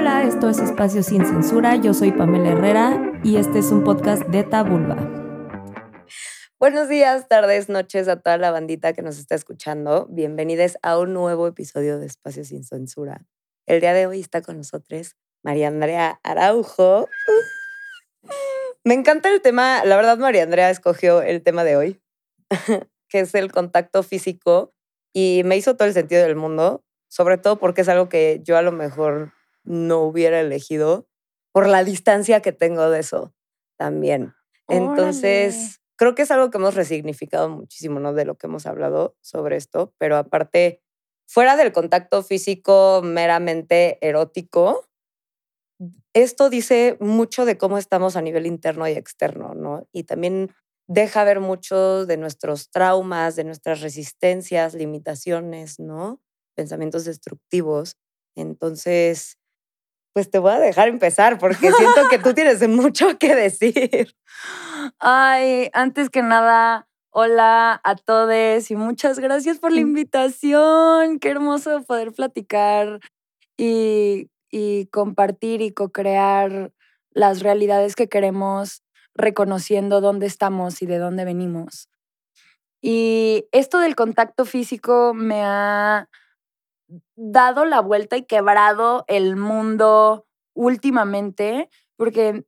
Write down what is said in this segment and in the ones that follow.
Hola, esto es Espacio Sin Censura. Yo soy Pamela Herrera y este es un podcast de Tabulba. Buenos días, tardes, noches a toda la bandita que nos está escuchando. Bienvenidos a un nuevo episodio de Espacio Sin Censura. El día de hoy está con nosotros María Andrea Araujo. Me encanta el tema, la verdad María Andrea escogió el tema de hoy, que es el contacto físico y me hizo todo el sentido del mundo, sobre todo porque es algo que yo a lo mejor no hubiera elegido por la distancia que tengo de eso también. Entonces, creo que es algo que hemos resignificado muchísimo, ¿no? De lo que hemos hablado sobre esto, pero aparte, fuera del contacto físico meramente erótico, esto dice mucho de cómo estamos a nivel interno y externo, ¿no? Y también deja ver mucho de nuestros traumas, de nuestras resistencias, limitaciones, ¿no? Pensamientos destructivos. Entonces, pues te voy a dejar empezar porque siento que tú tienes mucho que decir. Ay, antes que nada, hola a todos y muchas gracias por la invitación. Qué hermoso poder platicar y, y compartir y co-crear las realidades que queremos reconociendo dónde estamos y de dónde venimos. Y esto del contacto físico me ha dado la vuelta y quebrado el mundo últimamente, porque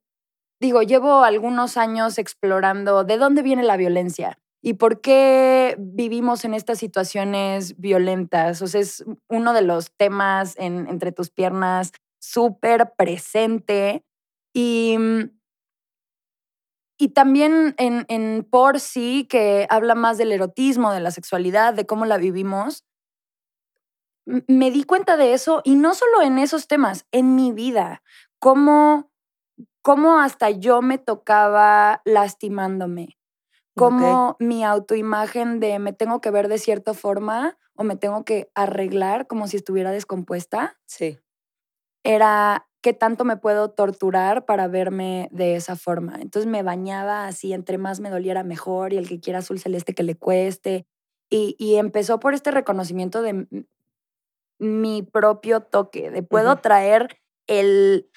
digo, llevo algunos años explorando de dónde viene la violencia y por qué vivimos en estas situaciones violentas. O sea, es uno de los temas en, entre tus piernas súper presente. Y, y también en, en Por sí, que habla más del erotismo, de la sexualidad, de cómo la vivimos me di cuenta de eso y no solo en esos temas, en mi vida, cómo, cómo hasta yo me tocaba lastimándome, cómo mi autoimagen de me tengo que ver de cierta forma o me tengo que arreglar como si estuviera descompuesta. Sí. Era qué tanto me puedo torturar para verme de esa forma. Entonces me bañaba así, entre más me doliera mejor y el que quiera azul celeste que le cueste. Y, y empezó por este reconocimiento de mi propio toque, de puedo traer el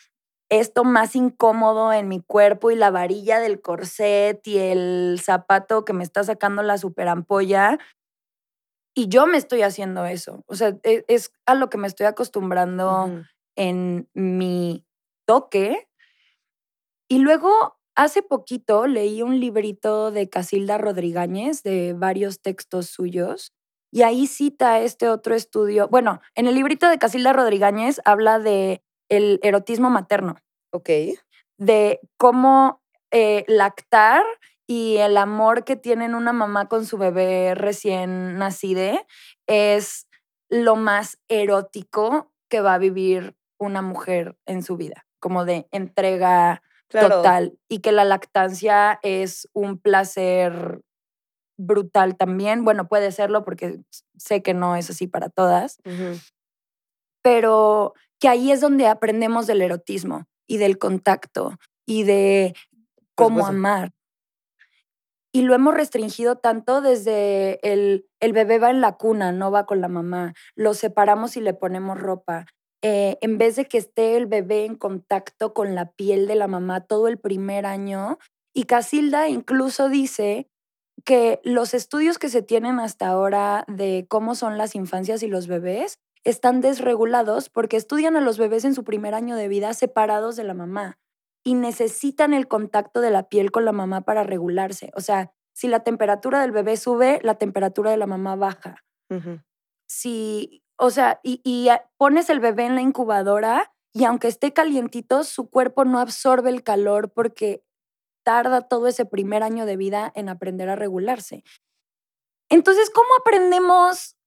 esto más incómodo en mi cuerpo y la varilla del corset y el zapato que me está sacando la superampolla. Y yo me estoy haciendo eso. O sea, e, es, a lo que me estoy acostumbrando en mi toque. Y luego, hace poquito, leí un librito de Casilda Rodríguez de varios textos suyos y ahí cita este otro estudio. Bueno, en el librito de Casilda Rodríguez habla de el erotismo materno. Ok. De cómo eh, lactar y el amor que tienen una mamá con su bebé recién nacido es lo más erótico que va a vivir una mujer en su vida, como de entrega total y que la lactancia es un placer brutal también. Bueno, puede serlo porque sé que no es así para todas, pero que ahí es donde aprendemos del erotismo y del contacto y de cómo amar. Y lo hemos restringido tanto desde el, el bebé va en la cuna, no va con la mamá, lo separamos y le ponemos ropa. Eh, en vez de que esté el bebé en contacto con la piel de la mamá todo el primer año. Y Casilda incluso dice que los estudios que se tienen hasta ahora de cómo son las infancias y los bebés están desregulados porque estudian a los bebés en su primer año de vida separados de la mamá y necesitan el contacto de la piel con la mamá para regularse. O sea, si la temperatura del bebé sube, la temperatura de la mamá baja. Si, o sea, y, y pones el bebé en la incubadora y aunque esté calientito, su cuerpo no absorbe el calor porque tarda todo ese primer año de vida en aprender a regularse. Entonces, ¿cómo aprendemos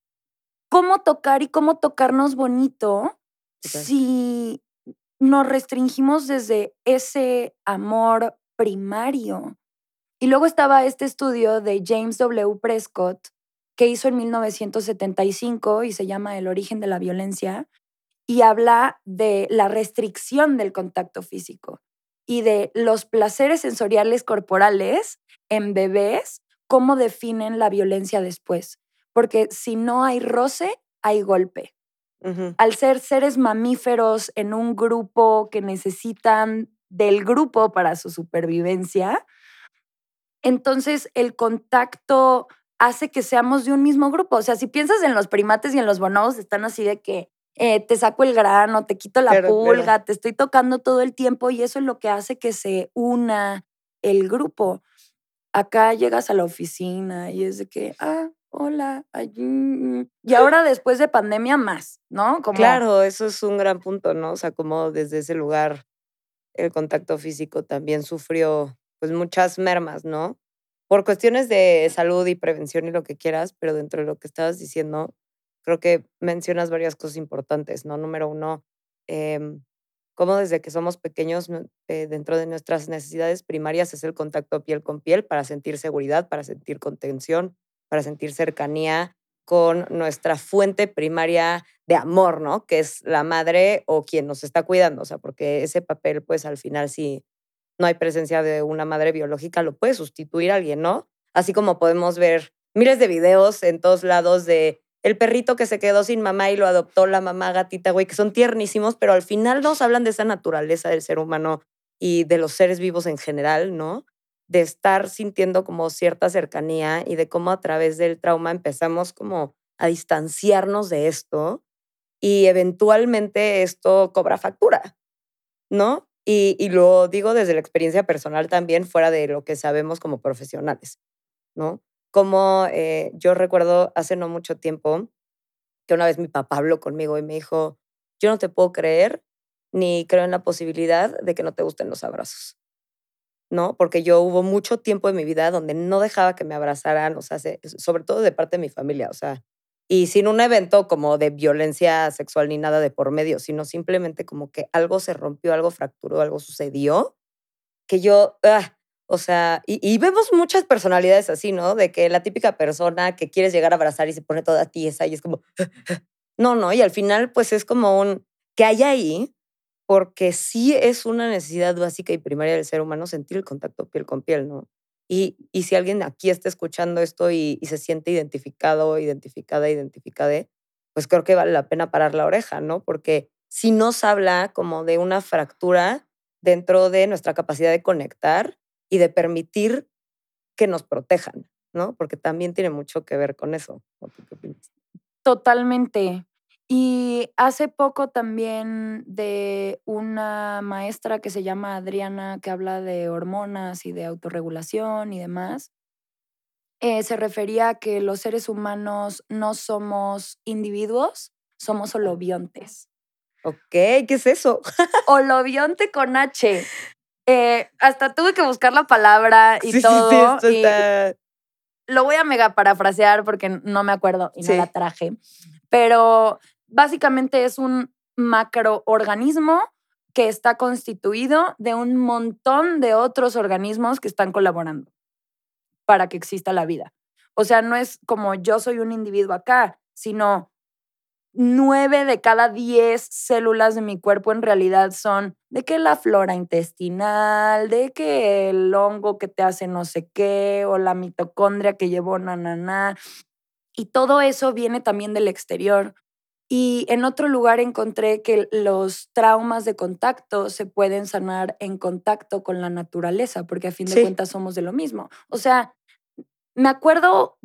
cómo tocar y cómo tocarnos bonito si nos restringimos desde ese amor primario? Y luego estaba este estudio de James W. Prescott que hizo en 1975 y se llama El origen de la violencia y habla de la restricción del contacto físico y de los placeres sensoriales corporales en bebés, cómo definen la violencia después. Porque si no hay roce, hay golpe. Al ser seres mamíferos en un grupo que necesitan del grupo para su supervivencia, entonces el contacto hace que seamos de un mismo grupo. O sea, si piensas en los primates y en los bonobos, están así de que eh, te saco el grano, te quito la pulga, te estoy tocando todo el tiempo y eso es lo que hace que se una el grupo. Acá llegas a la oficina y es de que, ah, hola, allí. Y ahora después de pandemia más, ¿no? Claro, eso es un gran punto, ¿no? O sea, como desde ese lugar el contacto físico también sufrió pues muchas mermas, ¿no? Por cuestiones de salud y prevención y lo que quieras, pero dentro de lo que estabas diciendo, creo que mencionas varias cosas importantes, ¿no? Número uno, eh, cómo desde que somos pequeños, eh, dentro de nuestras necesidades primarias es el contacto piel con piel para sentir seguridad, para sentir contención, para sentir cercanía con nuestra fuente primaria de amor, ¿no? Que es la madre o quien nos está cuidando, o sea, porque ese papel, pues al final, si no hay presencia de una madre biológica, lo puede sustituir alguien, ¿no? Así como podemos ver miles de videos en todos lados de el perrito que se quedó sin mamá y lo adoptó la mamá gatita, güey, que son tiernísimos, pero al final nos hablan de esa naturaleza del ser humano y de los seres vivos en general, ¿no? De estar sintiendo como cierta cercanía y de cómo a través del trauma empezamos como a distanciarnos de esto y eventualmente esto cobra factura, ¿no? Y, y lo digo desde la experiencia personal también, fuera de lo que sabemos como profesionales, ¿no? Como eh, yo recuerdo hace no mucho tiempo que una vez mi papá habló conmigo y me dijo, yo no te puedo creer ni creo en la posibilidad de que no te gusten los abrazos. ¿No? Porque yo hubo mucho tiempo en mi vida donde no dejaba que me abrazaran, o sea, sobre todo de parte de mi familia, o sea, y sin un evento como de violencia sexual ni nada de por medio, sino simplemente como que algo se rompió, algo fracturó, algo sucedió, que yo, ah, o sea, y, vemos muchas personalidades así, ¿no? De que la típica persona que quieres llegar a abrazar y se pone toda tiesa y es como, no, no, y al final pues es como un, que hay ahí, porque sí es una necesidad básica y primaria del ser humano sentir el contacto piel con piel, ¿no? Y, y si alguien aquí está escuchando esto y, y se siente identificado, identificada, identificada, pues creo que vale la pena parar la oreja, ¿no? Porque si nos habla como de una fractura dentro de nuestra capacidad de conectar, y de permitir que nos protejan, ¿no? Porque también tiene mucho que ver con eso. ¿Qué opinas? Totalmente. Y hace poco también de una maestra que se llama Adriana, que habla de hormonas y de autorregulación y demás, eh, se refería a que los seres humanos no somos individuos, somos holobiontes. Ok, ¿qué es eso? Holobionte con H. Eh, hasta tuve que buscar la palabra y todo. Sí, Lo voy a mega parafrasear porque no me acuerdo y no la traje. Pero básicamente es un macroorganismo que está constituido de un montón de otros organismos que están colaborando para que exista la vida. O sea, no es como yo soy un individuo acá, sino nueve de cada diez células de mi cuerpo en realidad son de que la flora intestinal, de que el hongo que te hace no sé qué, o la mitocondria que llevó nananá. Y todo eso viene también del exterior. Y en otro lugar encontré que los traumas de contacto se pueden sanar en contacto con la naturaleza, porque a fin de cuentas somos de lo mismo. O sea, me acuerdo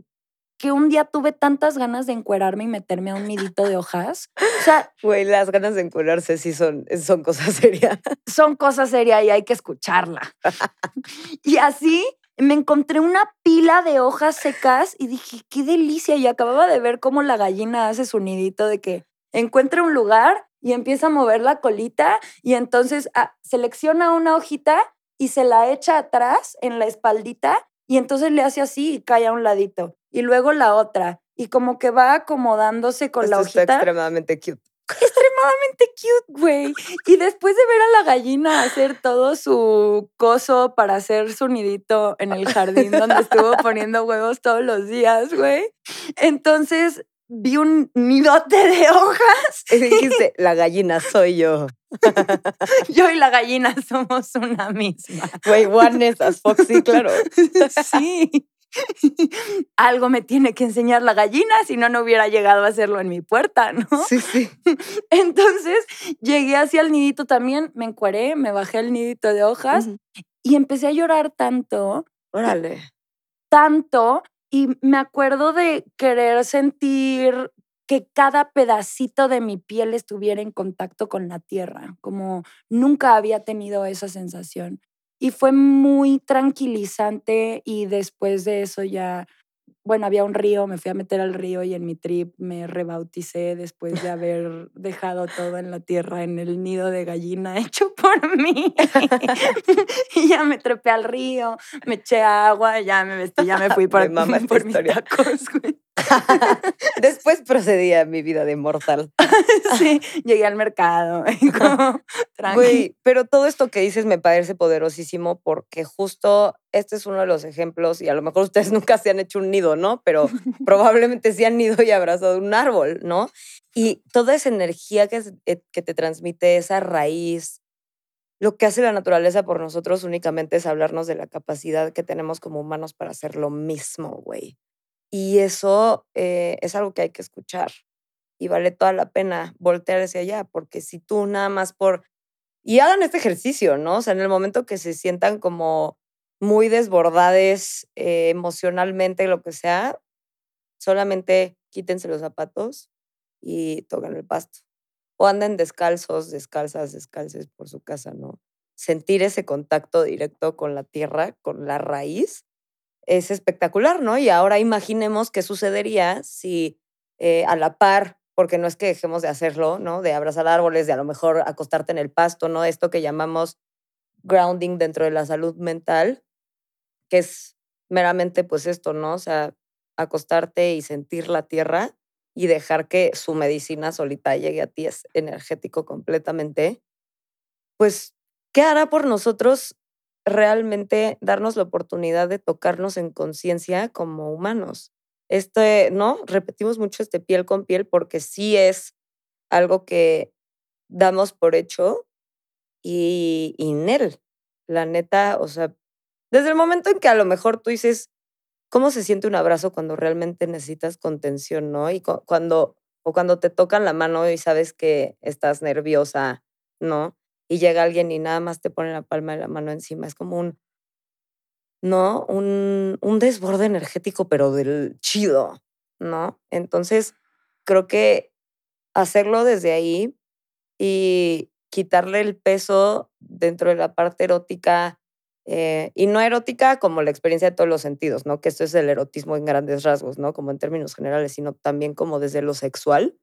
que un día tuve tantas ganas de encuerarme y meterme a un nidito de hojas. O sea, güey, las ganas de encuerarse sí son, son cosas serias. Son cosas serias y hay que escucharla. y así me encontré una pila de hojas secas y dije, qué delicia. Y acababa de ver cómo la gallina hace su nidito de que encuentra un lugar y empieza a mover la colita y entonces ah, selecciona una hojita y se la echa atrás en la espaldita y entonces le hace así y cae a un ladito y luego la otra. Y como que va acomodándose con la hojita. Está extremadamente cute. Extremadamente cute, güey. Y después de ver a la gallina hacer todo su coso para hacer su nidito en el jardín donde estuvo poniendo huevos todos los días, güey. Entonces vi un nidote de hojas. Y dijiste, la gallina soy yo. yo y la gallina somos una misma. Güey, one as Foxy, claro. sí. algo me tiene que enseñar la gallina, si no, no hubiera llegado a hacerlo en mi puerta, ¿no? Sí, sí. Entonces llegué hacia el nidito también, me encueré, me bajé el nidito de hojas y empecé a llorar tanto. Órale. Tanto. Y me acuerdo de querer sentir que cada pedacito de mi piel estuviera en contacto con la tierra, como nunca había tenido esa sensación. Y fue muy tranquilizante y después de eso ya bueno, había un río, me fui a meter al río y en mi trip me rebauticé después de haber dejado todo en la tierra, en el nido de gallina hecho por mí. y ya me trepé al río, me eché agua, ya me vestí, ya me fui por, mamá por mis tacos, Después procedí a mi vida de mortal. sí, llegué al mercado. Güey, pero todo esto que dices me parece poderosísimo porque justo este es uno de los ejemplos, y a lo mejor ustedes nunca se han hecho un nido, ¿no? Pero probablemente se han ido y abrazado un árbol, ¿no? Y toda esa energía que, eh, que te transmite esa raíz, lo que hace la naturaleza por nosotros únicamente es hablarnos de la capacidad que tenemos como humanos para hacer lo mismo, güey. Y eso eh, es algo que hay que escuchar. Y vale toda la pena voltear hacia allá, porque si tú nada más por... Y hagan este ejercicio, ¿no? O sea, en el momento que se sientan como muy desbordades eh, emocionalmente, lo que sea, solamente quítense los zapatos y toquen el pasto. O anden descalzos, descalzas, descalces por su casa, ¿no? Sentir ese contacto directo con la tierra, con la raíz, es espectacular, ¿no? Y ahora imaginemos qué sucedería si eh, a la par, porque no es que dejemos de hacerlo, ¿no? De abrazar árboles, de a lo mejor acostarte en el pasto, ¿no? Esto que llamamos grounding dentro de la salud mental, que es meramente pues esto, ¿no? O sea, acostarte y sentir la tierra y dejar que su medicina solita llegue a ti es energético completamente, pues, ¿qué hará por nosotros realmente darnos la oportunidad de tocarnos en conciencia como humanos. Este, ¿no? Repetimos mucho este piel con piel porque sí es algo que damos por hecho y, y él, la neta, o sea, desde el momento en que a lo mejor tú dices, ¿cómo se siente un abrazo cuando realmente necesitas contención, no? Y cuando, o cuando te tocan la mano y sabes que estás nerviosa, ¿no? Y llega alguien y nada más te pone la palma de la mano encima. Es como un, ¿no? Un, un desborde energético, pero del chido, ¿no? Entonces, creo que hacerlo desde ahí y quitarle el peso dentro de la parte erótica eh, y no erótica como la experiencia de todos los sentidos, ¿no? Que esto es el erotismo en grandes rasgos, ¿no? Como en términos generales, sino también como desde lo sexual.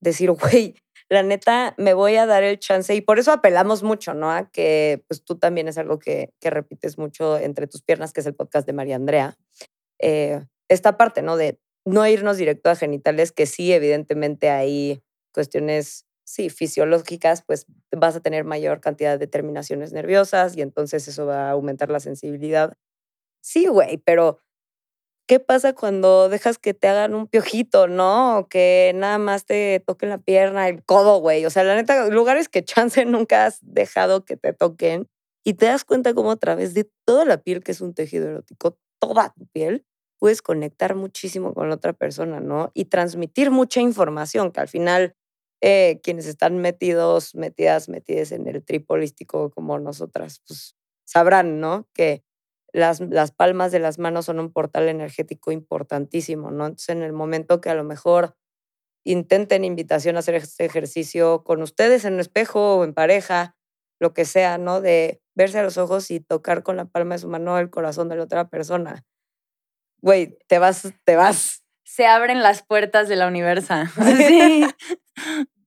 Decir, güey, la neta, me voy a dar el chance y por eso apelamos mucho, ¿no? A que pues tú también es algo que, que repites mucho entre tus piernas, que es el podcast de María Andrea. Eh, esta parte, ¿no? De no irnos directo a genitales, que sí, evidentemente hay cuestiones, sí, fisiológicas, pues vas a tener mayor cantidad de terminaciones nerviosas y entonces eso va a aumentar la sensibilidad. Sí, güey, pero ¿Qué pasa cuando dejas que te hagan un piojito, no? Que nada más te toquen la pierna, el codo, güey. O sea, la neta, lugares que chance nunca has dejado que te toquen y te das cuenta cómo a través de toda la piel, que es un tejido erótico, toda tu piel, puedes conectar muchísimo con la otra persona, ¿no? Y transmitir mucha información, que al final eh, quienes están metidos, metidas, metidas en el tripolístico como nosotras, pues sabrán, ¿no? Que las, las palmas de las manos son un portal energético importantísimo, ¿no? Entonces, en el momento que a lo mejor intenten invitación a hacer este ejercicio con ustedes en un espejo o en pareja, lo que sea, ¿no? De verse a los ojos y tocar con la palma de su mano el corazón de la otra persona. Güey, te vas, te vas. Se abren las puertas de la universo. Sí,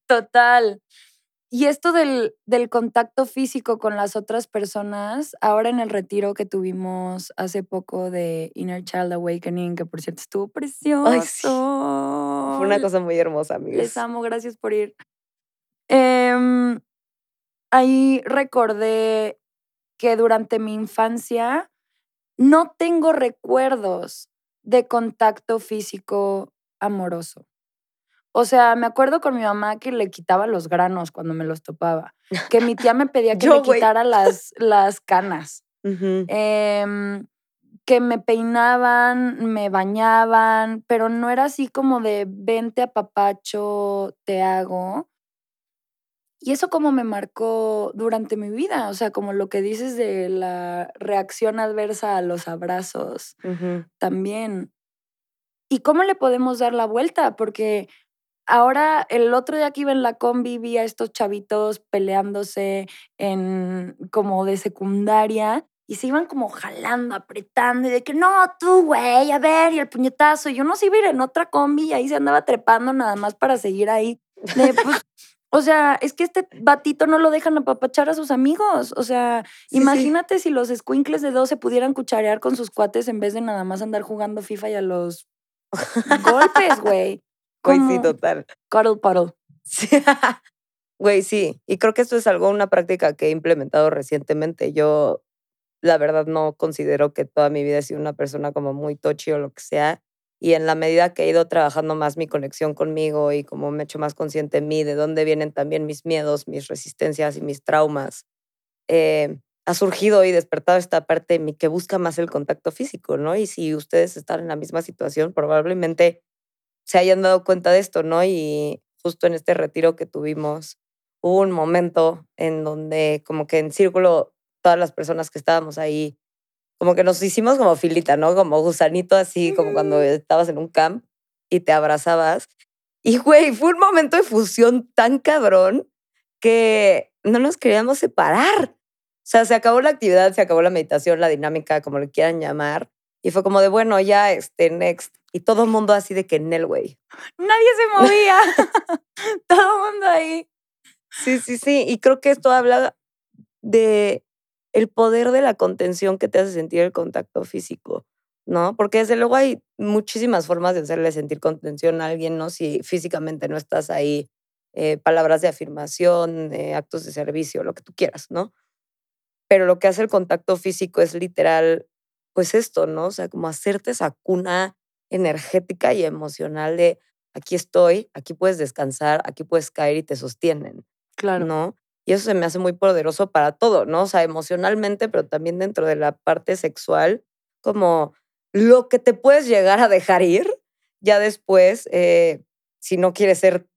total. Y esto del, del, contacto físico con las otras personas, ahora en el retiro que tuvimos hace poco de Inner Child Awakening, que por cierto estuvo precioso. Fue una cosa muy hermosa, amigos. Les amo, gracias por ir. Em, ahí recordé que durante mi infancia no tengo recuerdos de contacto físico amoroso. O sea, me acuerdo con mi mamá que le quitaba los granos cuando me los topaba. Que mi tía me pedía que le quitara las, las canas. Em, que me peinaban, me bañaban, pero no era así como de vente a papacho, te hago. Y eso como me marcó durante mi vida, o sea, como lo que dices de la reacción adversa a los abrazos también. ¿Y cómo le podemos dar la vuelta? Porque ahora el otro día que iba en la combi vi a estos chavitos peleándose en como de secundaria y se iban como jalando, apretando, y de que no, tú, güey, a ver, y el puñetazo. Y yo no se iba a ir en otra combi y ahí se andaba trepando nada más para seguir ahí. Pues, o sea, es que este batito no lo dejan apapachar a sus amigos. O sea, imagínate si los squinkles de 12 pudieran cucharear con sus cuates en vez de nada más andar jugando FIFA y a los golpes, güey. Güey, sí, total. Cuddle puddle. Güey, sí. Y creo que esto es algo, una práctica que he implementado recientemente. Yo la verdad no considero que toda mi vida he sido una persona como muy touchy o lo que sea. Y en la medida que he ido trabajando más mi conexión conmigo y como me he hecho más consciente de mí, de dónde vienen también mis miedos, mis resistencias y mis traumas, eh, ha surgido y despertado esta parte de mí que busca más el contacto físico, ¿no? Y si ustedes están en la misma situación, probablemente se hayan dado cuenta de esto, ¿no? Y justo en este retiro que tuvimos, hubo un momento en donde como que en círculo todas las personas que estábamos ahí, como que nos hicimos como filita, ¿no? Como gusanito así, como cuando estabas en un camp y te abrazabas. Y, güey, fue un momento de fusión tan cabrón que no nos queríamos separar. O sea, se acabó la actividad, se acabó la meditación, la dinámica, como le quieran llamar. Y fue como de, bueno, ya, este, next. Y todo el mundo así de que en el güey. Nadie se movía. todo el mundo ahí. Sí, sí, sí. Y creo que esto habla de el poder de la contención que te hace sentir el contacto físico, ¿no? Porque desde luego hay muchísimas formas de hacerle sentir contención a alguien, ¿no? Si físicamente no estás ahí, eh, palabras de afirmación, eh, actos de servicio, lo que tú quieras, ¿no? Pero lo que hace el contacto físico es literal, pues esto, ¿no? O sea, como hacerte esa cuna energética y emocional de aquí estoy, aquí puedes descansar, aquí puedes caer y te sostienen. Claro. ¿No? Y eso se me hace muy poderoso para todo, ¿no? O sea, emocionalmente, pero también dentro de la parte sexual, como lo que te puedes llegar a dejar ir, ya después, eh, si no quieres ser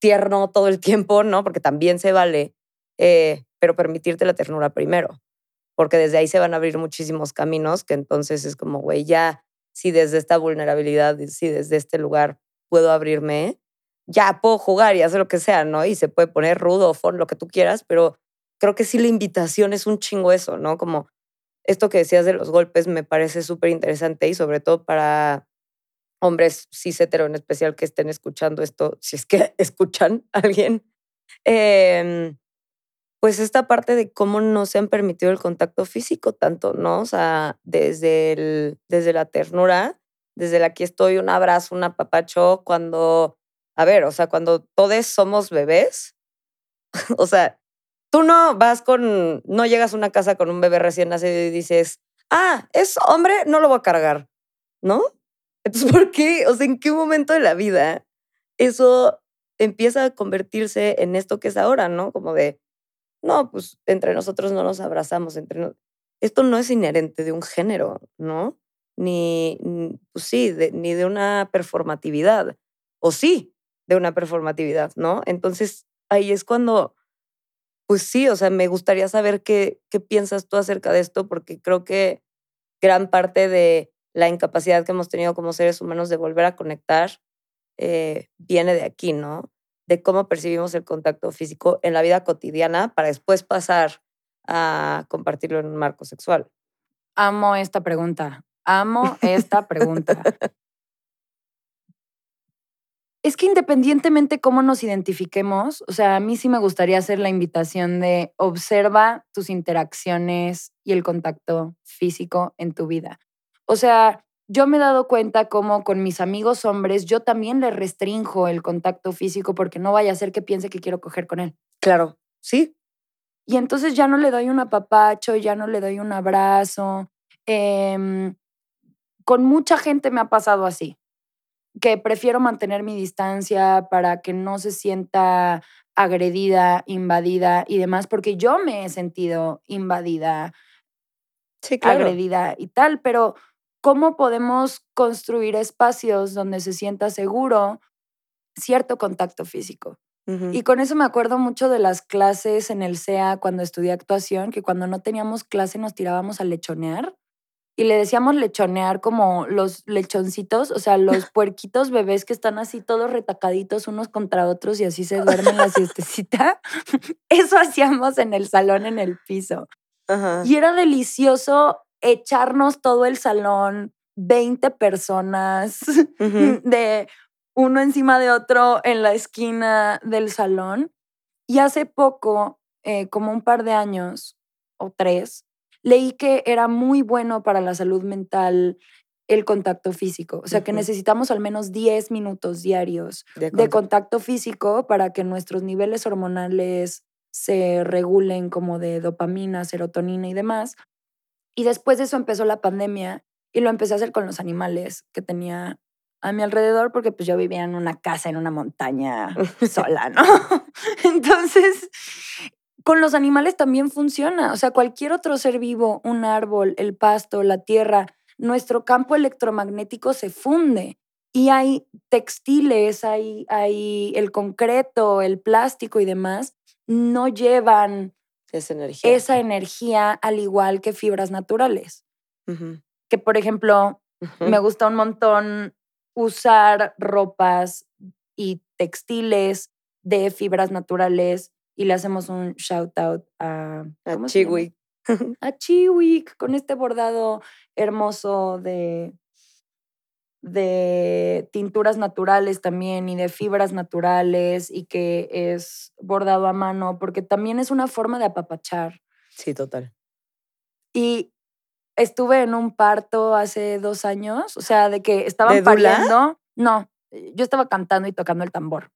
tierno todo el tiempo, ¿no? Porque también se vale, eh, pero permitirte la ternura primero, porque desde ahí se van a abrir muchísimos caminos que entonces es como, güey, ya, si desde esta vulnerabilidad, si desde este lugar puedo abrirme, ya puedo jugar y hacer lo que sea, ¿no? Y se puede poner rudo, fon, lo que tú quieras, pero creo que sí la invitación es un chingo eso, ¿no? Como esto que decías de los golpes me parece súper interesante y sobre todo para hombres cis hetero en especial que estén escuchando esto, si es que escuchan a alguien, em, pues esta parte de cómo no se han permitido el contacto físico tanto, ¿no? O sea, desde, el, desde la ternura, desde la que estoy, un abrazo, un apapacho, cuando a ver, o sea, cuando todos somos bebés, o sea, tú no vas con, no llegas a una casa con un bebé recién nacido y dices, ah, es hombre, no lo voy a cargar, ¿no? Entonces, ¿por qué? O sea, ¿en qué momento de la vida eso empieza a convertirse en esto que es ahora, ¿no? Como de, no, pues entre nosotros no nos abrazamos, entre esto no es inherente de un género, ¿no? Ni, pues sí, ni de una performatividad. O sí, de una performatividad, ¿no? Entonces ahí es cuando, pues sí, o sea, me gustaría saber qué, qué piensas tú acerca de esto, porque creo que gran parte de la incapacidad que hemos tenido como seres humanos de volver a conectar eh, viene de aquí, ¿no? De cómo percibimos el contacto físico en la vida cotidiana para después pasar a compartirlo en un marco sexual. Amo esta pregunta. Amo esta pregunta. Es que independientemente cómo nos identifiquemos, o sea, a mí sí me gustaría hacer la invitación de observa tus interacciones y el contacto físico en tu vida. O sea, yo me he dado cuenta cómo con mis amigos hombres yo también les restrinjo el contacto físico porque no vaya a ser que piense que quiero coger con él. Claro, sí. Y entonces ya no le doy un apapacho, ya no le doy un abrazo. Em, con mucha gente me ha pasado así que prefiero mantener mi distancia para que no se sienta agredida, invadida y demás, porque yo me he sentido invadida agredida y tal, pero ¿cómo podemos construir espacios donde se sienta seguro cierto contacto físico? Y con eso me acuerdo mucho de las clases en el CEA cuando estudié actuación, que cuando no teníamos clase nos tirábamos a lechonear y le decíamos lechonear como los lechoncitos, o sea, los puerquitos bebés que están así todos retacaditos unos contra otros y así se duermen la siestecita. Eso hacíamos en el salón, en el piso. Y era delicioso echarnos todo el salón, 20 personas, de uno encima de otro en la esquina del salón. Y hace poco, eh, como un par de años o tres, leí que era muy bueno para la salud mental el contacto físico. O sea, que necesitamos al menos 10 minutos diarios de, contacto físico para que nuestros niveles hormonales se regulen como de dopamina, serotonina y demás. Y después de eso empezó la pandemia y lo empecé a hacer con los animales que tenía a mi alrededor porque pues yo vivía en una casa en una montaña sola, ¿no? Entonces, con los animales también funciona. O sea, cualquier otro ser vivo, un árbol, el pasto, la tierra, nuestro campo electromagnético se funde. Y hay textiles, hay, hay el concreto, el plástico y demás, no llevan esa energía. esa energía al igual que fibras naturales. Que, por ejemplo, me gusta un montón usar ropas y textiles de fibras naturales y le hacemos un shout out a, a Chiwik. A Chiwik con este bordado hermoso de, de tinturas naturales también y de fibras naturales y que es bordado a mano porque también es una forma de apapachar. Sí, total. Y estuve en un parto hace dos años, o sea, de que estaban pariendo. No, yo estaba cantando y tocando el tambor.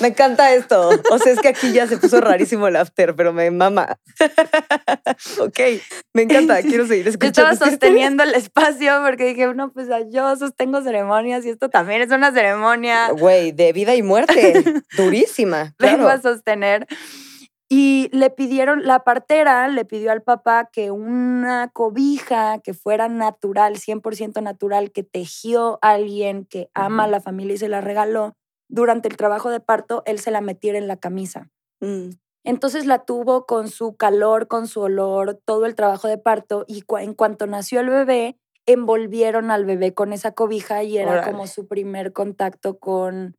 Me encanta esto. O sea, es que aquí ya se puso rarísimo el after, pero me mama. ok, me encanta. Quiero seguir escuchando. Yo estaba sosteniendo el espacio porque dije, no, pues yo sostengo ceremonias y esto también es una ceremonia. Güey, de vida y muerte. Durísima. Claro. Vengo a sostener. Y le pidieron, la partera le pidió al papá que una cobija que fuera natural, 100% natural, que tejió alguien que ama a la familia y se la regaló, durante el trabajo de parto, él se la metiera en la camisa. Mm. Entonces la tuvo con su calor, con su olor, todo el trabajo de parto y en cuanto nació el bebé, envolvieron al bebé con esa cobija y era como su primer contacto con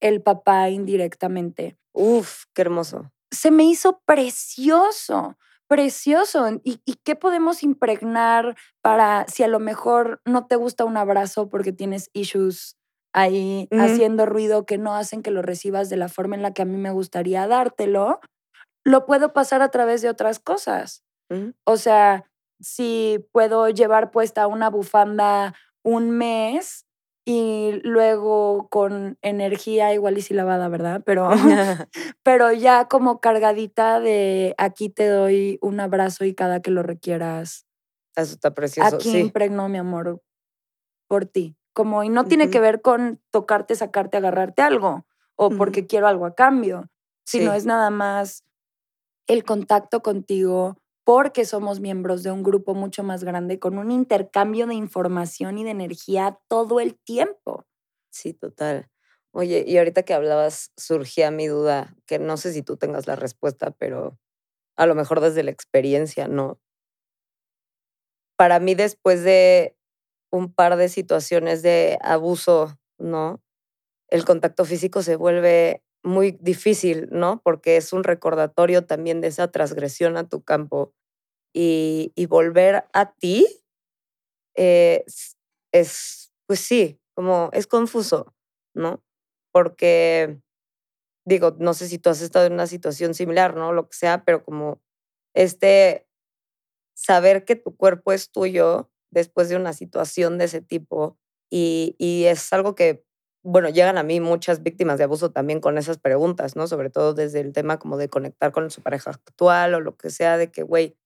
el papá indirectamente. Uf, qué hermoso. Se me hizo precioso, precioso. ¿Y, ¿Y, qué podemos impregnar para si a lo mejor no te gusta un abrazo porque tienes issues ahí haciendo ruido que no hacen que lo recibas de la forma en la que a mí me gustaría dártelo, lo puedo pasar a través de otras cosas. O sea, si puedo llevar puesta una bufanda un mes y luego con energía igual y si lavada, ¿verdad? Pero, pero ya como cargadita de aquí te doy un abrazo y cada que lo requieras. Eso está precioso. Aquí impregno mi amor por ti. Como, y no tiene que ver con tocarte, sacarte, agarrarte algo o porque quiero algo a cambio, sino es nada más el contacto contigo porque somos miembros de un grupo mucho más grande con un intercambio de información y de energía todo el tiempo. Sí, total. Oye, y ahorita que hablabas surgía mi duda, que no sé si tú tengas la respuesta, pero a lo mejor desde la experiencia, ¿no? Para mí después de un par de situaciones de abuso, ¿no? El contacto físico se vuelve muy difícil, ¿no? Porque es un recordatorio también de esa transgresión a tu campo. Y, volver a ti eh, es, pues sí, como es confuso, ¿no? Porque, digo, no sé si tú has estado en una situación similar, ¿no? Lo que sea, pero como este saber que tu cuerpo es tuyo después de una situación de ese tipo. Y, es algo que, bueno, llegan a mí muchas víctimas de abuso también con esas preguntas, ¿no? Sobre todo desde el tema como de conectar con su pareja actual o lo que sea, de que, güey,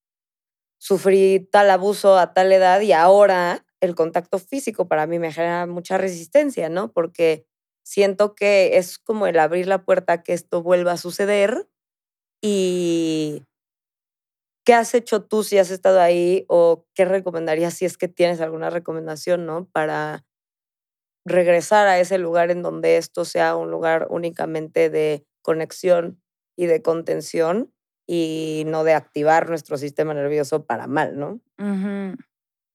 sufrí tal abuso a tal edad y ahora el contacto físico para mí me genera mucha resistencia, ¿no? Porque siento que es como el abrir la puerta a que esto vuelva a suceder y ¿qué has hecho tú si has estado ahí o qué recomendarías si es que tienes alguna recomendación, ¿no? Para regresar a ese lugar en donde esto sea un lugar únicamente de conexión y de contención y no de activar nuestro sistema nervioso para mal, ¿no?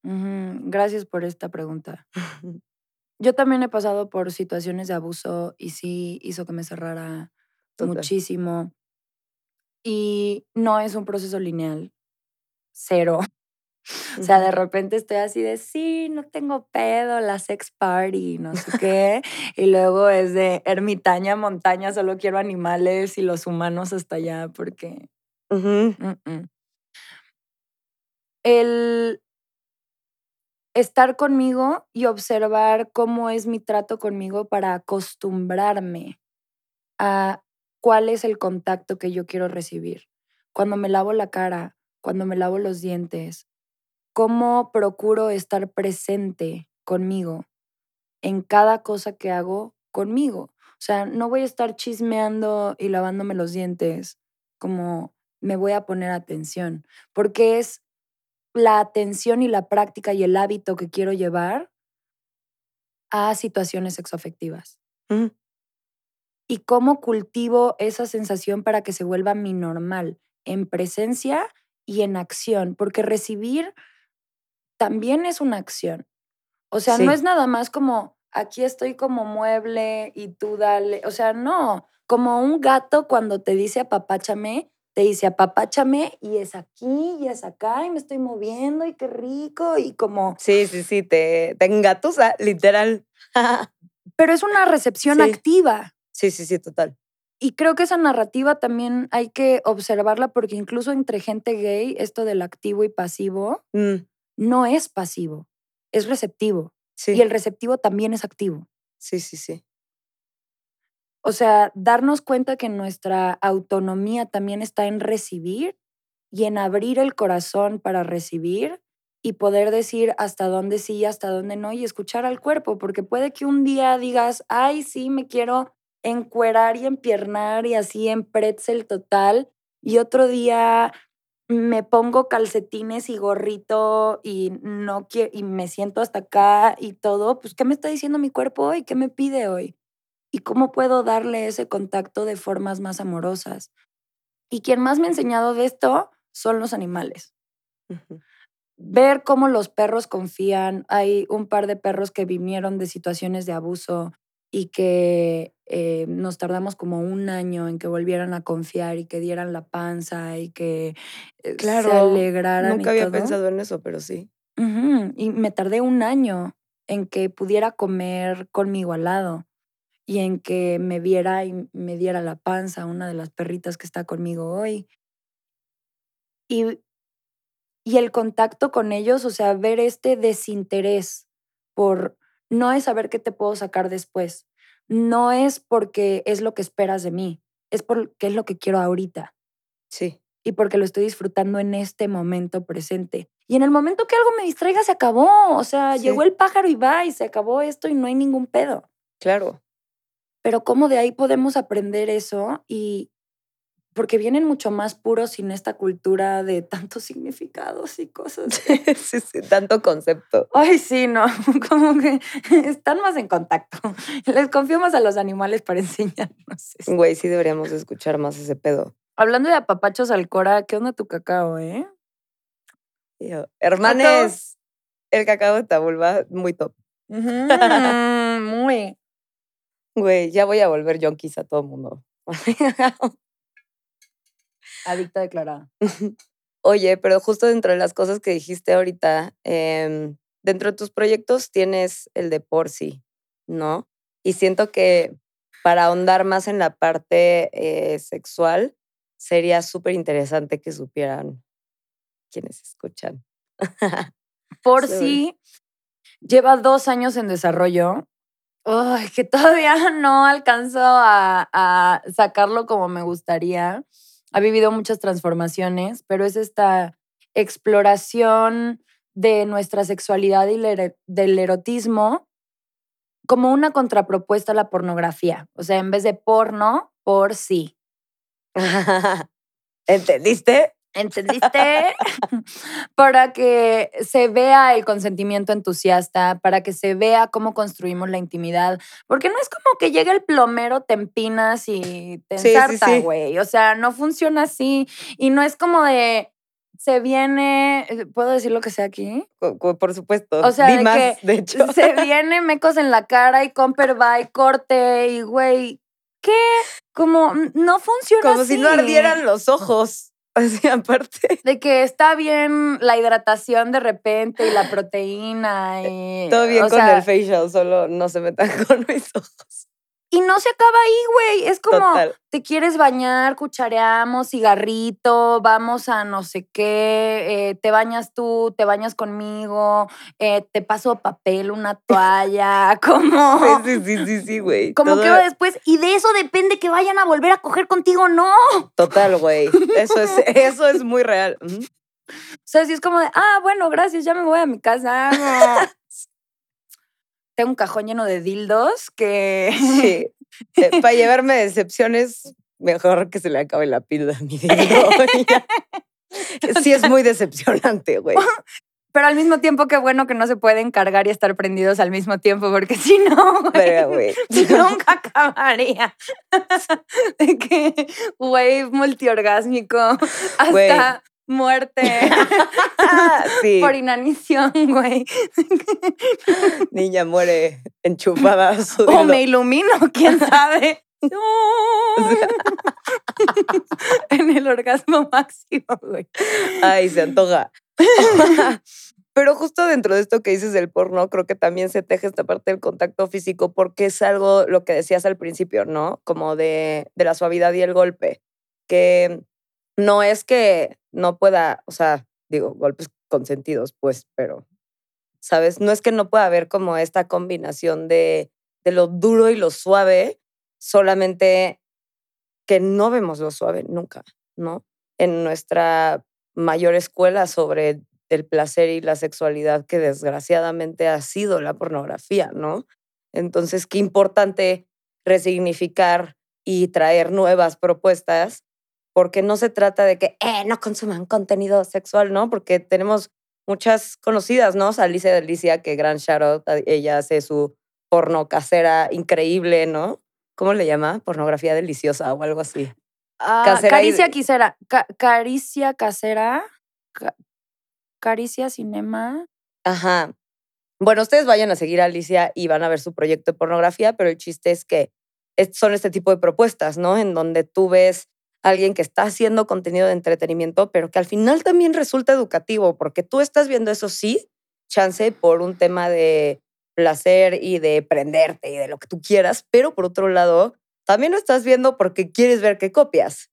Gracias por esta pregunta. Yo también he pasado por situaciones de abuso y sí hizo que me cerrara muchísimo. Y no es un proceso lineal, cero. O sea, de repente estoy así de, sí, no tengo pedo, la sex party, no sé qué. y luego es de ermitaña, montaña, solo quiero animales y los humanos hasta allá porque... El estar conmigo y observar cómo es mi trato conmigo para acostumbrarme a cuál es el contacto que yo quiero recibir. Cuando me lavo la cara, cuando me lavo los dientes, cómo procuro estar presente conmigo en cada cosa que hago conmigo. O sea, no voy a estar chismeando y lavándome los dientes como me voy a poner atención, porque es la atención y la práctica y el hábito que quiero llevar a situaciones sexoafectivas. Y cómo cultivo esa sensación para que se vuelva mi normal, en presencia y en acción, porque recibir también es una acción. O sea, no es nada más como aquí estoy como mueble y tú dale, o sea, no, como un gato cuando te dice apapáchame, te dice apapáchame y es aquí y es acá y me estoy moviendo y qué rico y como... Sí, sí, sí, te, te engatusa, literal. Pero es una recepción activa. Sí, sí, sí, total. Y creo que esa narrativa también hay que observarla porque incluso entre gente gay, esto del activo y pasivo mm. no es pasivo, es receptivo. Sí. Y el receptivo también es activo. Sí, sí, sí. O sea, darnos cuenta que nuestra autonomía también está en recibir y en abrir el corazón para recibir y poder decir hasta dónde sí y hasta dónde no y escuchar al cuerpo, porque puede que un día digas, ay, sí, me quiero encuerar y empiernar y así en pretzel total, y otro día me pongo calcetines y gorrito y no quiero, y me siento hasta acá y todo, pues ¿qué me está diciendo mi cuerpo hoy? ¿Qué me pide hoy? y cómo puedo darle ese contacto de formas más amorosas. Y quien más me ha enseñado de esto son los animales. Ver cómo los perros confían. Hay un par de perros que vinieron de situaciones de abuso y que eh, nos tardamos como un año en que volvieran a confiar y que dieran la panza y que eh, claro, se alegraran. Nunca había pensado en eso, pero sí. Y me tardé un año en que pudiera comer conmigo al lado y en que me viera y me diera la panza una de las perritas que está conmigo hoy. Y, y el contacto con ellos, o sea, ver este desinterés por, no es saber qué te puedo sacar después, no es porque es lo que esperas de mí, es porque es lo que quiero ahorita. Sí. Y porque lo estoy disfrutando en este momento presente. Y en el momento que algo me distraiga, se acabó. O sea, llegó el pájaro y va y se acabó esto y no hay ningún pedo. Claro pero cómo de ahí podemos aprender eso y porque vienen mucho más puros sin esta cultura de tantos significados y cosas. sí, sí, tanto concepto. Ay, sí, no, como que están más en contacto. Les confío más a los animales para enseñarnos. Güey, sí deberíamos escuchar más ese pedo. Hablando de apapachos al Cora, ¿qué onda tu cacao, eh? hermanes, el cacao de Tabulba, muy top. muy. Güey, ya voy a volver yonkis a todo el mundo. Adicta declarada. Oye, pero justo dentro de las cosas que dijiste ahorita, em, dentro de tus proyectos tienes el de Porci, ¿no? Y siento que para ahondar más en la parte eh, sexual, sería súper interesante que supieran quienes escuchan. Porci lleva dos años en desarrollo Ay, que todavía no alcanzo a, sacarlo como me gustaría. Ha vivido muchas transformaciones, pero es esta exploración de nuestra sexualidad y del erotismo como una contrapropuesta a la pornografía. O sea, en vez de porno, por sí. ¿Entendiste? ¿Entendiste? para que se vea el consentimiento entusiasta, para que se vea cómo construimos la intimidad. Porque no es como que llegue el plomero, te empinas y te ensarta, güey. O sea, no funciona así. Y no es como de se viene, eh, ¿puedo decir lo que sea aquí? Por supuesto. O sea, de, que de hecho. se viene mecos en la cara y comper va y corte y güey, ¿qué? Como no funciona Como si no ardieran los ojos. Así, aparte. De que está bien la hidratación de repente y la proteína. Y, Todo bien con el facial, solo no se metan con mis ojos. Y no se acaba ahí, güey. Es como, te quieres bañar, cuchareamos, cigarrito, vamos a no sé qué, eh, te bañas tú, te bañas conmigo, eh, te paso papel, una toalla, como... Sí, sí, sí, sí, güey. Como que va después, y de eso depende que vayan a volver a coger contigo, no. Total, güey. Eso es, eso es muy real. O sea, si es como de, ah, bueno, gracias, ya me voy a mi casa. tengo un cajón lleno de dildos que... Sí. Eh, para llevarme decepciones, mejor que se le acabe la pila a mi dildo. sí es muy decepcionante, güey. Pero al mismo tiempo, qué bueno que no se pueden cargar y estar prendidos al mismo tiempo, porque si no, güey, nunca acabaría. De que wave multiorgásmico hasta muerte por inanición, güey. Niña muere enchufada. o me ilumino, quién sabe. en el orgasmo máximo, güey. Ay, se antoja. Pero justo dentro de esto que dices del porno, creo que también se teje esta parte del contacto físico porque es algo, lo que decías al principio, ¿no? Como de, de la suavidad y el golpe. Que no es que no pueda, o sea, digo, golpes consentidos, pues, pero, ¿sabes? No es que no pueda haber como esta combinación de, de lo duro y lo suave, solamente que no vemos lo suave nunca, ¿no? En nuestra mayor escuela sobre el placer y la sexualidad que desgraciadamente ha sido la pornografía, ¿no? Entonces, qué importante resignificar y traer nuevas propuestas porque no se trata de que eh, no consuman contenido sexual, ¿no? Porque tenemos muchas conocidas, ¿no? Alicia Delicia, que gran shout ella hace su porno casera increíble, ¿no? ¿Cómo le llama? Pornografía deliciosa o algo así. Ah, caricia casera. caricia casera. caricia cinema. Ajá. Bueno, ustedes vayan a seguir a Alicia y van a ver su proyecto de pornografía, pero el chiste es que son este tipo de propuestas, ¿no? En donde tú ves alguien que está haciendo contenido de entretenimiento, pero que al final también resulta educativo, porque tú estás viendo eso sí, chance por un tema de placer y de prenderte y de lo que tú quieras, pero por otro lado, también lo estás viendo porque quieres ver qué copias.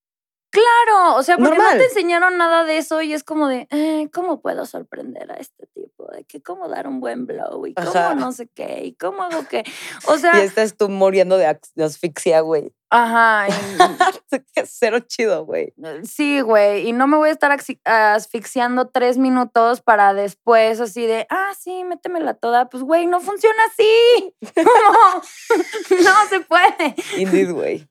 Claro, o sea, porque no te enseñaron nada de eso y es como de, eh, ¿cómo puedo sorprender a este tipo? De que cómo dar un buen blow y cómo no sé qué y cómo hago qué. O sea. Y estás tú muriendo de asfixia, güey. Ajá. Cero chido, güey. Eh, sí, güey. Y no me voy a estar asfixiando tres minutos para después así de, ah, sí, métemela toda. Pues, güey, no funciona así. no se puede. Indeed, güey.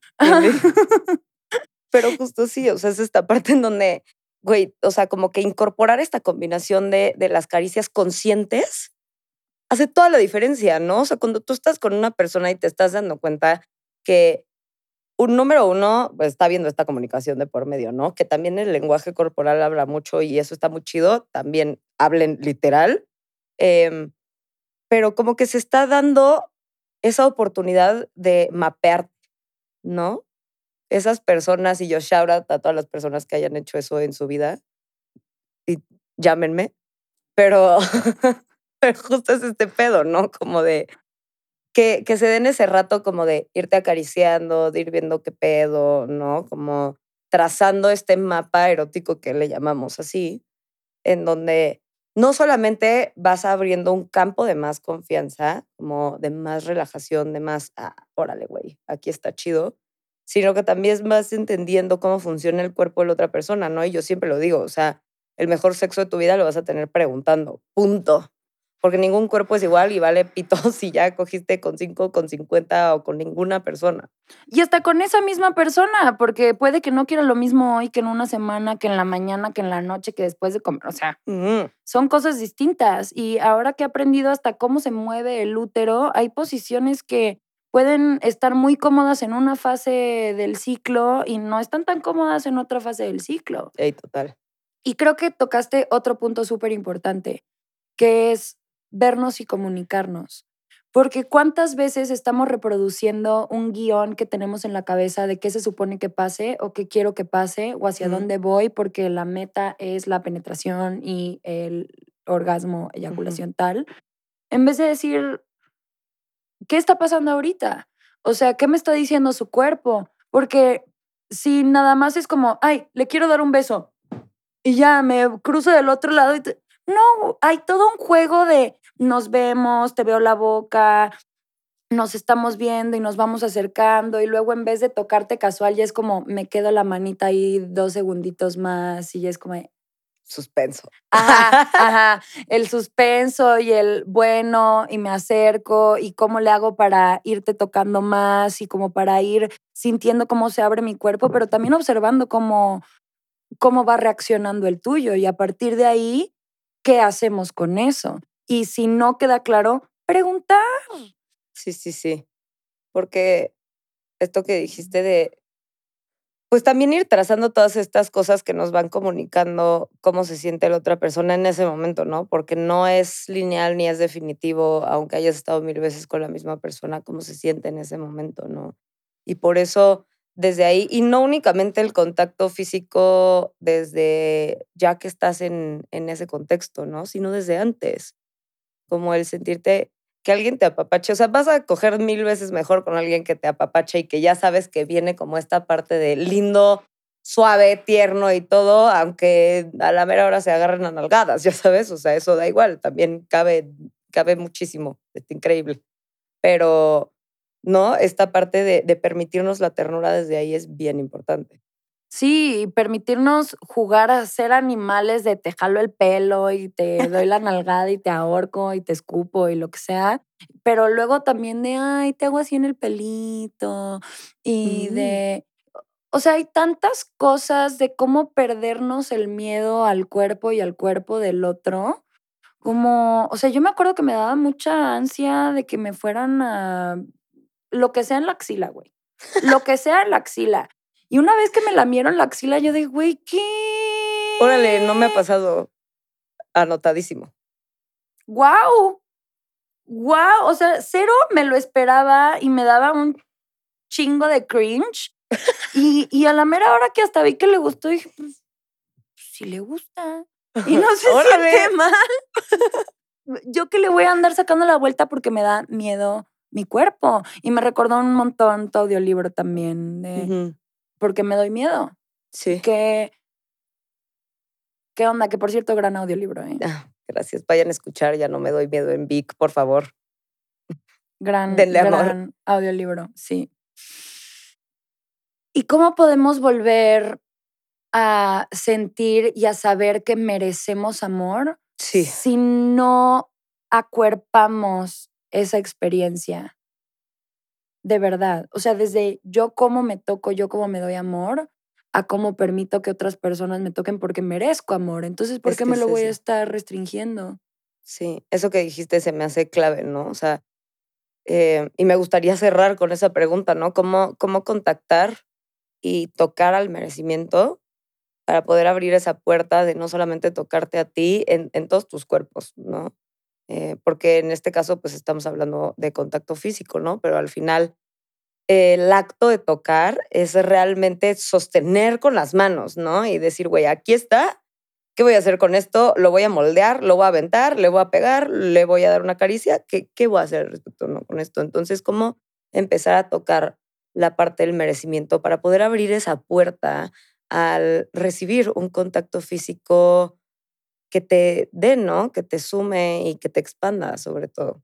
Pero justo sí, o sea, es esta parte en donde, güey, o sea, como que incorporar esta combinación de, de las caricias conscientes hace toda la diferencia, ¿no? O sea, cuando tú estás con una persona y te estás dando cuenta que un número uno pues, está viendo esta comunicación de por medio, ¿no? Que también el lenguaje corporal habla mucho y eso está muy chido. También hablen literal. Em, pero como que se está dando esa oportunidad de mapear, ¿no? Esas personas, y yo shout out a todas las personas que hayan hecho eso en su vida, y llámenme, pero, pero justo es este pedo, ¿no? Como de que, que se den ese rato como de irte acariciando, de ir viendo qué pedo, ¿no? Como trazando este mapa erótico que le llamamos así, en donde no solamente vas abriendo un campo de más confianza, como de más relajación, de más, ah, órale, güey, aquí está chido, sino que también vas entendiendo cómo funciona el cuerpo de la otra persona, ¿no? Y yo siempre lo digo, o sea, el mejor sexo de tu vida lo vas a tener preguntando, punto. porque ningún cuerpo es igual y vale pito si ya cogiste con 5, con 50 o con ninguna persona. Y hasta con esa misma persona, porque puede que no quiera lo mismo hoy que en una semana, que en la mañana, que en la noche, que después de comer. O sea, son cosas distintas. Y ahora que he aprendido hasta cómo se mueve el útero, hay posiciones que pueden estar muy cómodas en una fase del ciclo y no están tan cómodas en otra fase del ciclo. Ey, total. Y creo que tocaste otro punto súper importante, que es vernos y comunicarnos. Porque cuántas veces estamos reproduciendo un guion que tenemos en la cabeza de qué se supone que pase o qué quiero que pase o hacia dónde voy porque la meta es la penetración y el orgasmo, eyaculación tal, en vez de decir, ¿qué está pasando ahorita? O sea, ¿qué me está diciendo su cuerpo? Porque si nada más es como, ay, le quiero dar un beso y ya me cruzo del otro lado y no, hay todo un juego de nos vemos, te veo la boca, nos estamos viendo y nos vamos acercando y luego en vez de tocarte casual ya es como me quedo la manita ahí dos segunditos más y ya es como suspenso. Ajá, ajá, el suspenso y el bueno y me acerco y cómo le hago para irte tocando más y como para ir sintiendo cómo se abre mi cuerpo, pero también observando cómo cómo va reaccionando el tuyo y a partir de ahí ¿qué hacemos con eso? Y si no queda claro, preguntar. Sí, sí, sí. Porque esto que dijiste de pues también ir trazando todas estas cosas que nos van comunicando cómo se siente la otra persona en ese momento, ¿no? Porque no es lineal ni es definitivo, aunque hayas estado mil veces con la misma persona, cómo se siente en ese momento, ¿no? Y por eso, desde ahí, y no únicamente el contacto físico desde ya que estás en, en ese contexto, ¿no? Sino desde antes, como el sentirte que alguien te apapache. O sea, vas a coger mil veces mejor con alguien que te apapache y que ya sabes que viene como esta parte de lindo, suave, tierno y todo, aunque a la mera hora se agarren a nalgadas, ya sabes. O sea, eso da igual. También cabe, cabe muchísimo. Es increíble. Pero, ¿no? Esta parte de, de permitirnos la ternura desde ahí es bien importante. Sí, permitirnos jugar a ser animales de te jalo el pelo y te doy la nalgada y te ahorco y te escupo y lo que sea. Pero luego también de, ay, te hago así en el pelito y mm. de... O sea, hay tantas cosas de cómo perdernos el miedo al cuerpo y al cuerpo del otro. Como, o sea, yo me acuerdo que me daba mucha ansia de que me fueran a lo que sea en la axila, güey. Lo que sea en la axila. Y una vez que me lamieron la axila, yo dije, güey, ¿qué? Órale, no me ha pasado anotadísimo. ¡Guau! ¡Guau! O sea, cero me lo esperaba y me daba un chingo de cringe. y, y a la mera hora que hasta vi que le gustó, dije, pues, si le gusta. Y no se siente mal. Yo que le voy a andar sacando la vuelta porque me da miedo mi cuerpo. Y me recordó un montón tu audiolibro también de porque me doy miedo. Sí. ¿Qué onda? Que por cierto, gran audiolibro. ¿eh? Ah, gracias. Vayan a escuchar, ya no me doy miedo en Vic, por favor. Gran, gran audiolibro, sí. ¿Y cómo podemos volver a sentir y a saber que merecemos amor sí. si no acuerpamos esa experiencia? De verdad. O sea, desde yo cómo me toco, yo cómo me doy amor, a cómo permito que otras personas me toquen porque merezco amor. Entonces, ¿por qué me lo voy a estar restringiendo? Sí, eso que dijiste se me hace clave, ¿no? O sea, eh, y me gustaría cerrar con esa pregunta, ¿no? ¿Cómo, ¿Cómo contactar y tocar al merecimiento para poder abrir esa puerta de no solamente tocarte a ti en, en todos tus cuerpos, ¿no? Eh, porque en este caso pues estamos hablando de contacto físico, ¿no? Pero al final el acto de tocar es realmente sostener con las manos, ¿no? Y decir, güey, aquí está, ¿qué voy a hacer con esto? Lo voy a moldear, lo voy a aventar, le voy a pegar, le voy a dar una caricia, ¿qué, qué voy a hacer respecto ¿no? con esto? Entonces, ¿cómo empezar a tocar la parte del merecimiento para poder abrir esa puerta al recibir un contacto físico que te dé, ¿no? Que te sume y que te expanda sobre todo.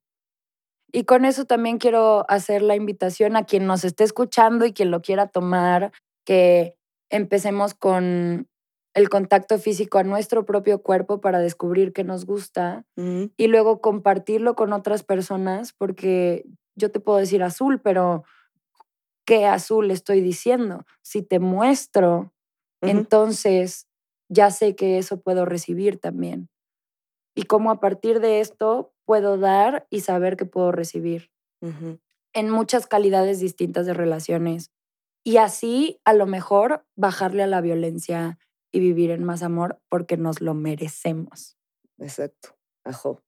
Y con eso también quiero hacer la invitación a quien nos esté escuchando y quien lo quiera tomar, que empecemos con el contacto físico a nuestro propio cuerpo para descubrir qué nos gusta y luego compartirlo con otras personas porque yo te puedo decir azul, pero ¿qué azul estoy diciendo? Si te muestro, entonces ya sé que eso puedo recibir también. Y cómo a partir de esto puedo dar y saber que puedo recibir en muchas calidades distintas de relaciones. Y así, a lo mejor, bajarle a la violencia y vivir en más amor porque nos lo merecemos. Exacto. Ajo.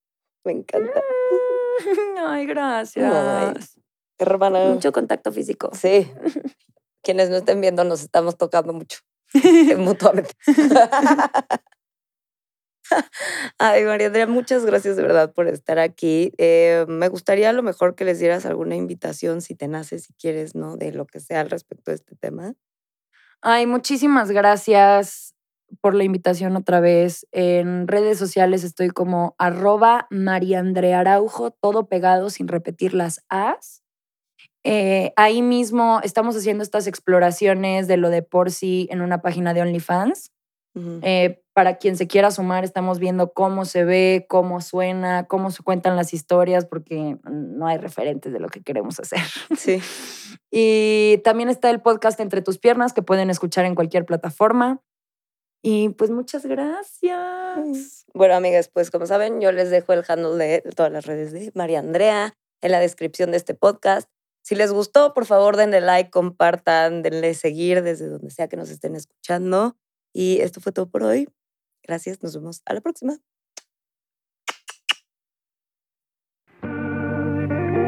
Me encanta. Ay, gracias. hermana. Mucho contacto físico. Sí. Quienes no estén viendo, nos estamos tocando mucho. mutuamente. Ay, María Andrea, muchas gracias de verdad por estar aquí. Eh, me gustaría a lo mejor que les dieras alguna invitación, si te nace, si quieres, ¿no? De lo que sea al respecto de este tema. Ay, muchísimas gracias por la invitación otra vez. En redes sociales estoy como arroba María Andrea Araujo, todo pegado sin repetir las As. Eh, ahí mismo estamos haciendo estas exploraciones de lo de por sí en una página de OnlyFans. Eh, para quien se quiera sumar, estamos viendo cómo se ve, cómo suena, cómo se cuentan las historias, porque no hay referentes de lo que queremos hacer. Sí. y también está el podcast Entre tus piernas, que pueden escuchar en cualquier plataforma. Y pues muchas gracias. Bueno, amigas, pues como saben, yo les dejo el handle de todas las redes de María Andrea en la descripción de este podcast. Si les gustó, por favor, denle like, compartan, denle seguir desde donde sea que nos estén escuchando. Y esto fue todo por hoy. Gracias, nos vemos a la próxima.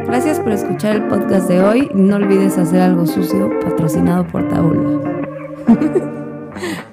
Gracias por escuchar el podcast de hoy. No olvides hacer algo sucio patrocinado por Tabula.